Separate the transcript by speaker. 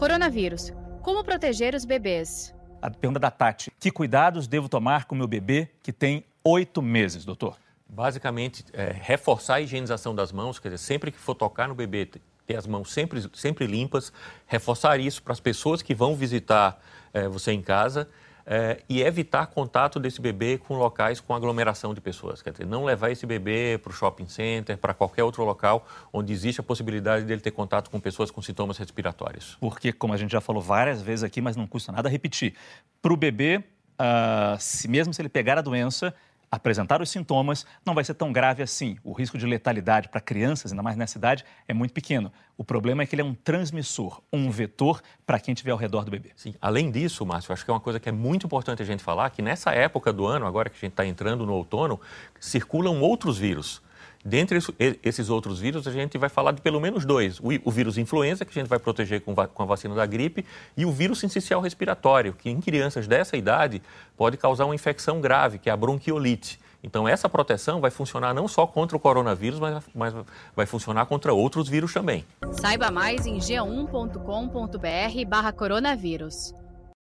Speaker 1: Coronavírus. Como proteger os bebês?
Speaker 2: A pergunta da Tati. Que cuidados devo tomar com meu bebê que tem oito meses, doutor?
Speaker 3: Basicamente, é, reforçar a higienização das mãos, quer dizer, sempre que for tocar no bebê, ter as mãos sempre, sempre limpas, reforçar isso para as pessoas que vão visitar é, você em casa é, e evitar contato desse bebê com locais com aglomeração de pessoas. Quer dizer, não levar esse bebê para o shopping center, para qualquer outro local onde existe a possibilidade dele ter contato com pessoas com sintomas respiratórios.
Speaker 2: Porque, como a gente já falou várias vezes aqui, mas não custa nada repetir, para o bebê, uh, se mesmo se ele pegar a doença, apresentar os sintomas, não vai ser tão grave assim. O risco de letalidade para crianças, ainda mais nessa idade, é muito pequeno. O problema é que ele é um transmissor, um vetor para quem estiver ao redor do bebê.
Speaker 3: Sim. Além disso, Márcio, acho que é uma coisa que é muito importante a gente falar, que nessa época do ano, agora que a gente está entrando no outono, circulam outros vírus. Dentre esses outros vírus, a gente vai falar de pelo menos dois. O vírus influenza, que a gente vai proteger com a vacina da gripe, e o vírus sincicial respiratório, que em crianças dessa idade pode causar uma infecção grave, que é a bronquiolite. Então, essa proteção vai funcionar não só contra o coronavírus, mas, mas vai funcionar contra outros vírus também.
Speaker 1: Saiba mais em g1.com.br/barra coronavírus.